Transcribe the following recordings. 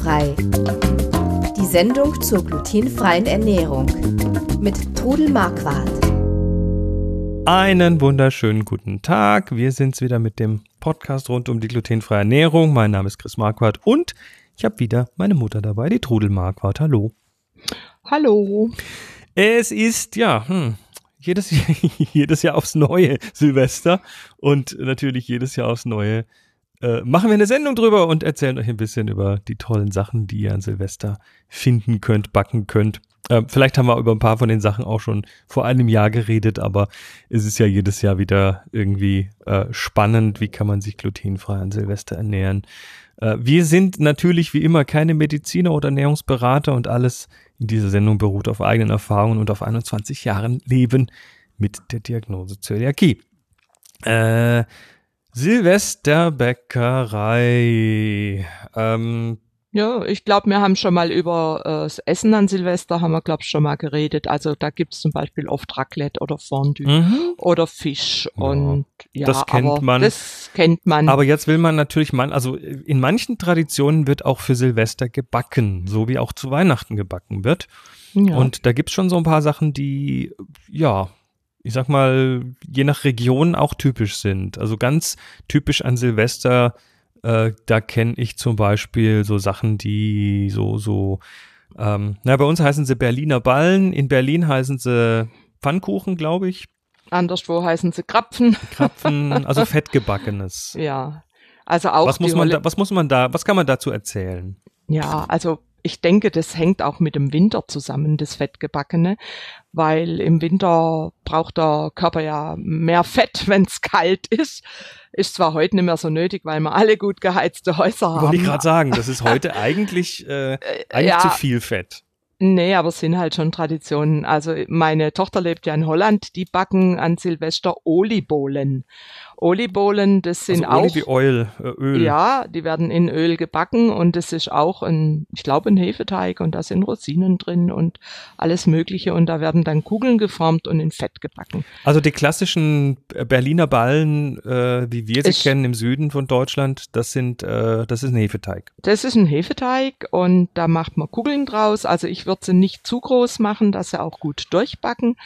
Glutenfrei. Die Sendung zur glutenfreien Ernährung mit Trudel Marquardt. Einen wunderschönen guten Tag. Wir sind's wieder mit dem Podcast rund um die glutenfreie Ernährung. Mein Name ist Chris Marquardt und ich habe wieder meine Mutter dabei, die Trudel Marquardt. Hallo. Hallo. Es ist, ja, hm, jedes, jedes Jahr aufs neue Silvester und natürlich jedes Jahr aufs neue äh, machen wir eine Sendung drüber und erzählen euch ein bisschen über die tollen Sachen, die ihr an Silvester finden könnt, backen könnt. Äh, vielleicht haben wir über ein paar von den Sachen auch schon vor einem Jahr geredet, aber es ist ja jedes Jahr wieder irgendwie äh, spannend, wie kann man sich glutenfrei an Silvester ernähren. Äh, wir sind natürlich wie immer keine Mediziner oder Ernährungsberater und alles in dieser Sendung beruht auf eigenen Erfahrungen und auf 21 Jahren Leben mit der Diagnose Zöliakie. Äh, Silvesterbäckerei. Ähm, ja, ich glaube, wir haben schon mal über äh, das Essen an Silvester, haben wir, glaube ich, schon mal geredet. Also da gibt's zum Beispiel oft Raclette oder Fondue mhm. oder Fisch. Ja, und ja, das kennt aber man. Das kennt man. aber jetzt will man natürlich, man, also in manchen Traditionen wird auch für Silvester gebacken, so wie auch zu Weihnachten gebacken wird. ja. Und da gibt's schon so ein paar Sachen, die, ja, ich sag mal, je nach Region auch typisch sind. Also ganz typisch an Silvester, äh, da kenne ich zum Beispiel so Sachen, die so, so, ähm, na, bei uns heißen sie Berliner Ballen, in Berlin heißen sie Pfannkuchen, glaube ich. Anderswo heißen sie Krapfen. Krapfen, also fettgebackenes. Ja. Also auch Was muss man da, was muss man da, was kann man dazu erzählen? Ja, also ich denke, das hängt auch mit dem Winter zusammen, das Fettgebackene, weil im Winter braucht der Körper ja mehr Fett, wenn es kalt ist. Ist zwar heute nicht mehr so nötig, weil wir alle gut geheizte Häuser haben. Wollte ich gerade sagen, das ist heute eigentlich, äh, eigentlich ja. zu viel Fett. Nee, aber es sind halt schon Traditionen. Also meine Tochter lebt ja in Holland, die backen an Silvester Olibolen. Olibolen, das sind Also auch Olive Oil, äh, Öl. Ja, die werden in Öl gebacken und es ist auch ein, ich glaube, ein Hefeteig und da sind Rosinen drin und alles Mögliche und da werden dann Kugeln geformt und in Fett gebacken. Also die klassischen Berliner Ballen, äh, wie wir sie Ich- kennen im Süden von Deutschland, das sind, äh, das ist ein Hefeteig. Das ist ein Hefeteig und da macht man Kugeln draus. Also ich würde sie nicht zu groß machen, dass sie auch gut durchbacken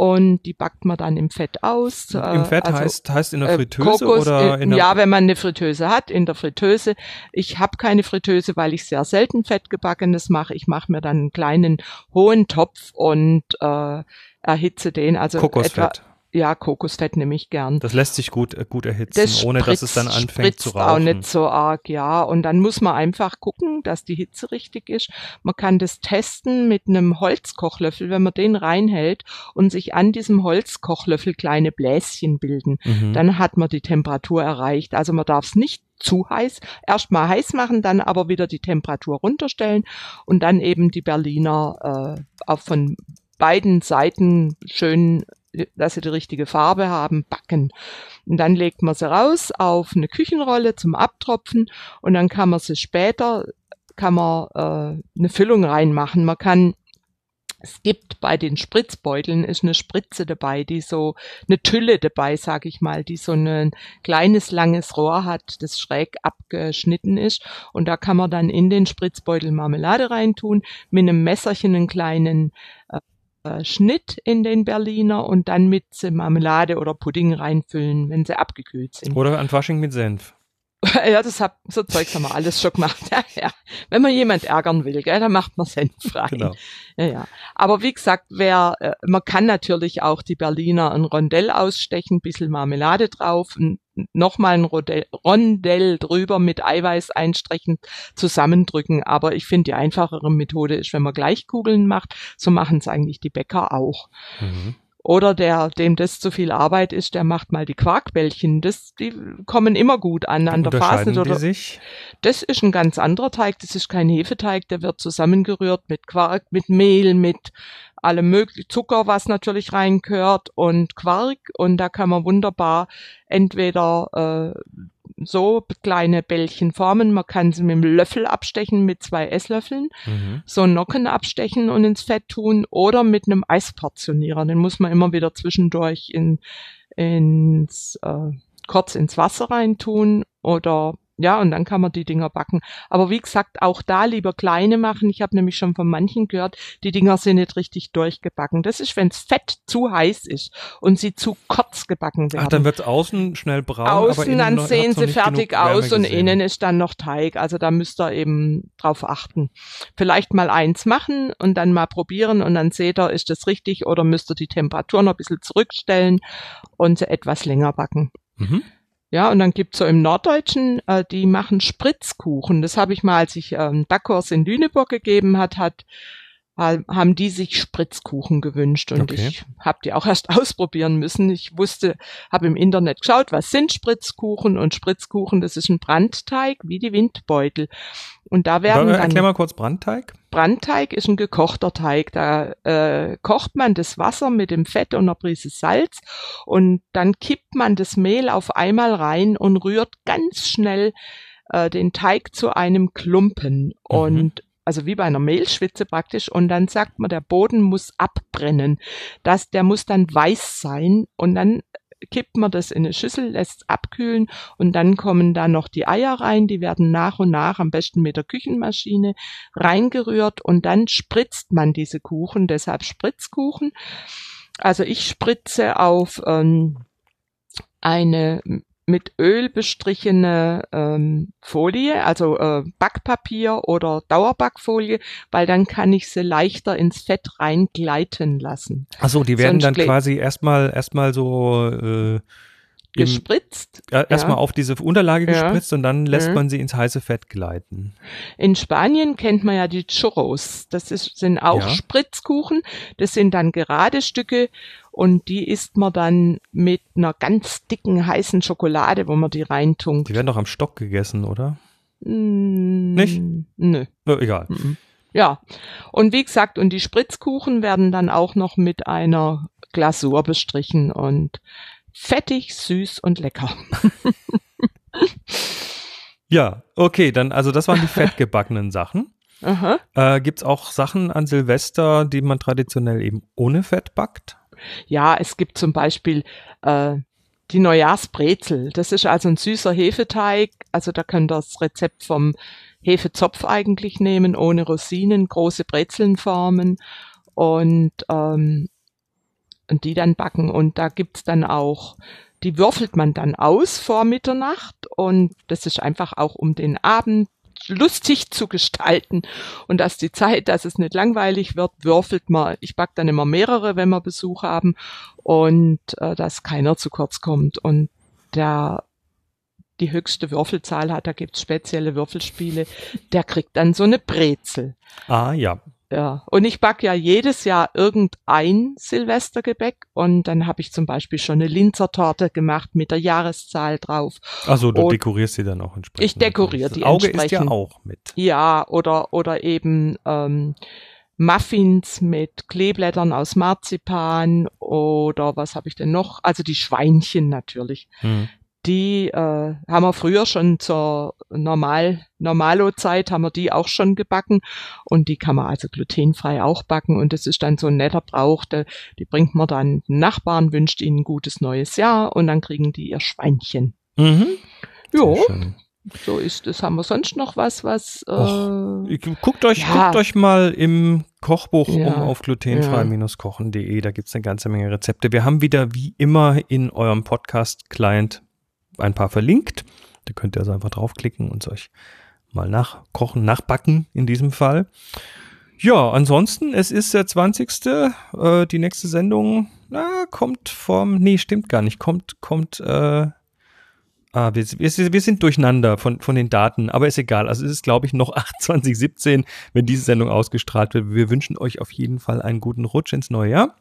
und die backt man dann im Fett aus. Im Äh, Fett also, heißt, heißt in der äh, Fritteuse Kokos, oder äh, in der, Ja, wenn man eine Fritteuse hat, in der Fritteuse. Ich habe keine Fritteuse, weil ich sehr selten fettgebackenes mache. Ich mache mir dann einen kleinen hohen Topf und äh, erhitze den. Also etwa, Kokosfett. Ja, Kokosfett nehme ich gern. Das lässt sich gut, äh, gut erhitzen, Das ohne dass es dann anfängt zu spritzt auch rauchen. nicht so arg, ja. Und dann muss man einfach gucken, dass die Hitze richtig ist. Man kann das testen mit einem Holzkochlöffel, wenn man den reinhält und sich an diesem Holzkochlöffel kleine Bläschen bilden. Mhm. Dann hat man die Temperatur erreicht. Also man darf es nicht zu heiß, erst mal heiß machen, dann aber wieder die Temperatur runterstellen und dann eben die Berliner äh, auch von beiden Seiten schön, dass sie die richtige Farbe haben, backen. Und dann legt man sie raus auf eine Küchenrolle zum Abtropfen und dann kann man sie später, kann man äh, eine Füllung reinmachen. Man kann es gibt bei den Spritzbeuteln ist eine Spritze dabei, die so eine Tülle dabei, sag ich mal, die so ein kleines langes Rohr hat, das schräg abgeschnitten ist und da kann man dann in den Spritzbeutel Marmelade reintun, mit einem Messerchen einen kleinen äh, Schnitt in den Berliner und dann mit äh, Marmelade oder Pudding reinfüllen, wenn sie abgekühlt sind. Oder ein Fasching mit Senf. Ja, das hab, so Zeugs haben wir alles schon gemacht. Ja, ja. Wenn man jemand ärgern will, gell, dann macht man Senf rein. Genau. Ja, ja. Aber wie gesagt, wer, äh, man kann natürlich auch die Berliner ein Rondell ausstechen, bisschen Marmelade drauf, nochmal ein Rondell, Rondell drüber mit Eiweiß einstrechen, zusammendrücken. Aber ich finde, die einfachere Methode ist, wenn man gleich Kugeln macht. So machen es eigentlich die Bäcker auch. Mhm. Oder der, dem das zu viel Arbeit ist, der macht mal die Quarkbällchen. Das, die kommen immer gut an, an der Phase oder sich? das ist ein ganz anderer Teig. Das ist kein Hefeteig. Der wird zusammengerührt mit Quark, mit Mehl, mit allem möglichen Zucker, was natürlich reingehört und Quark. Und da kann man wunderbar entweder äh, so kleine Bällchen formen. Man kann sie mit einem Löffel abstechen, mit zwei Esslöffeln. Mhm. So Nocken abstechen und ins Fett tun. Oder mit einem Eisportionierer. Den muss man immer wieder zwischendurch in, ins, äh, kurz ins Wasser reintun oder ja, und dann kann man die Dinger backen. Aber wie gesagt, auch da lieber kleine machen. Ich habe nämlich schon von manchen gehört, die Dinger sind nicht richtig durchgebacken. Das ist, wenns Fett zu heiß ist und sie zu kurz gebacken werden. Ach, dann wird's außen schnell braun. Außen, aber innen dann sehen sie fertig aus und gesehen. innen ist dann noch Teig. Also da müsst ihr eben drauf achten. Vielleicht mal eins machen und dann mal probieren und dann seht ihr, ist das richtig oder müsst ihr die Temperatur noch ein bisschen zurückstellen und sie etwas länger backen. Mhm. Ja, und dann gibt's so im Norddeutschen, äh, die machen Spritzkuchen. Das habe ich mal, als ich ähm, Backkurs in Lüneburg gegeben hat, hat ha- haben die sich Spritzkuchen gewünscht und Okay. ich habe die auch erst ausprobieren müssen. Ich wusste, habe im Internet geschaut, was sind Spritzkuchen und Spritzkuchen, das ist ein Brandteig wie die Windbeutel. Und da werden Aber dann Erklär mal kurz Brandteig. Brandteig ist ein gekochter Teig. Da äh, kocht man das Wasser mit dem Fett und einer Prise Salz und dann kippt man das Mehl auf einmal rein und rührt ganz schnell äh, den Teig zu einem Klumpen. Und also wie bei einer Mehlschwitze praktisch. Und dann sagt man, der Boden muss abbrennen. Das, der muss dann weiß sein und dann kippt man das in eine Schüssel, lässt abkühlen und dann kommen da noch die Eier rein, die werden nach und nach, am besten mit der Küchenmaschine, reingerührt und dann spritzt man diese Kuchen, deshalb Spritzkuchen. Also ich spritze auf ähm, eine mit Öl bestrichene ähm, Folie, also äh, Backpapier oder Dauerbackfolie, weil dann kann ich sie leichter ins Fett reingleiten lassen. Achso, die werden Sonst dann quasi erstmal erstmal so äh, im, Gespritzt. äh, erstmal ja. auf diese Unterlage Ja. gespritzt und dann lässt Mhm. man sie ins heiße Fett gleiten. In Spanien kennt man ja die Churros. Das ist, sind auch Ja. Spritzkuchen. Das sind dann gerade Stücke und die isst man dann mit einer ganz dicken heißen Schokolade, wo man die reintunkt. Die werden doch am Stock gegessen, oder? Mm, Nicht? Nö. Äh, egal. Mhm. Ja. Und wie gesagt, und die Spritzkuchen werden dann auch noch mit einer Glasur bestrichen und fettig, süß und lecker. Ja, okay, dann, also das waren die fettgebackenen Sachen. Aha. Äh, gibt's auch Sachen an Silvester, die man traditionell eben ohne Fett backt? Ja, es gibt zum Beispiel äh, die Neujahrsbrezel. Das ist also ein süßer Hefeteig. Also da könnt ihr das Rezept vom Hefezopf eigentlich nehmen, ohne Rosinen, große Brezeln formen und, ähm, und die dann backen. Und da gibt's dann auch, die würfelt man dann aus vor Mitternacht und das ist einfach auch um den Abend lustig zu gestalten und dass die Zeit, dass es nicht langweilig wird, würfelt man. Ich back dann immer mehrere, wenn wir Besuch haben und äh, dass keiner zu kurz kommt und der die höchste Würfelzahl hat, da gibt's spezielle Würfelspiele, der kriegt dann so eine Brezel. Ah, ja. Ja, und ich back ja jedes Jahr irgendein Silvestergebäck und dann habe ich zum Beispiel schon eine Linzertorte gemacht mit der Jahreszahl drauf. Also du Und- dekorierst sie dann auch entsprechend. Ich dekoriere die Auge ist ja entsprechend. auch mit. Ja, oder, oder eben ähm, Muffins mit Kleeblättern aus Marzipan oder was habe ich denn noch? Also die Schweinchen natürlich. Hm. Die äh, haben wir früher schon zur Normal Normalo-Zeit haben wir die auch schon gebacken und die kann man also glutenfrei auch backen und das ist dann so ein netter Brauch, der, die bringt man dann den Nachbarn, wünscht ihnen ein gutes neues Jahr und dann kriegen die ihr Schweinchen. Mhm. Jo, so ist es. Haben wir sonst noch was, was äh, Och, Guckt euch, Ja. guckt euch mal im Kochbuch Ja. um auf glutenfrei-kochen.de. Da gibt's eine ganze Menge Rezepte. Wir haben wieder wie immer in eurem Podcast-Client ein paar verlinkt. Da könnt ihr also einfach draufklicken und euch mal nachkochen, nachbacken in diesem Fall. Ja, ansonsten, es ist der 20. Äh, die nächste Sendung na, kommt vom, nee, stimmt gar nicht, kommt, kommt, äh, Ah, wir, wir, wir sind durcheinander von, von den Daten, aber ist egal. Also es ist, glaube ich, noch 2817, wenn diese Sendung ausgestrahlt wird. Wir wünschen euch auf jeden Fall einen guten Rutsch ins neue Jahr.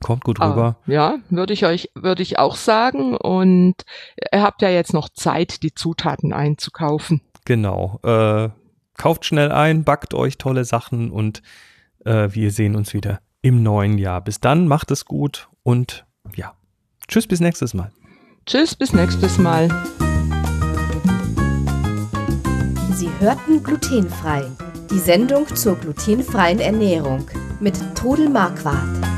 Kommt gut rüber. Ah, ja, würde ich euch, würde ich auch sagen. Und ihr habt ja jetzt noch Zeit, die Zutaten einzukaufen. Genau. Äh, kauft schnell ein, backt euch tolle Sachen und äh, wir sehen uns wieder im neuen Jahr. Bis dann, macht es gut und ja. Tschüss, bis nächstes Mal. Tschüss, bis nächstes Mal. Sie hörten glutenfrei. Die Sendung zur glutenfreien Ernährung mit Todel Marquardt.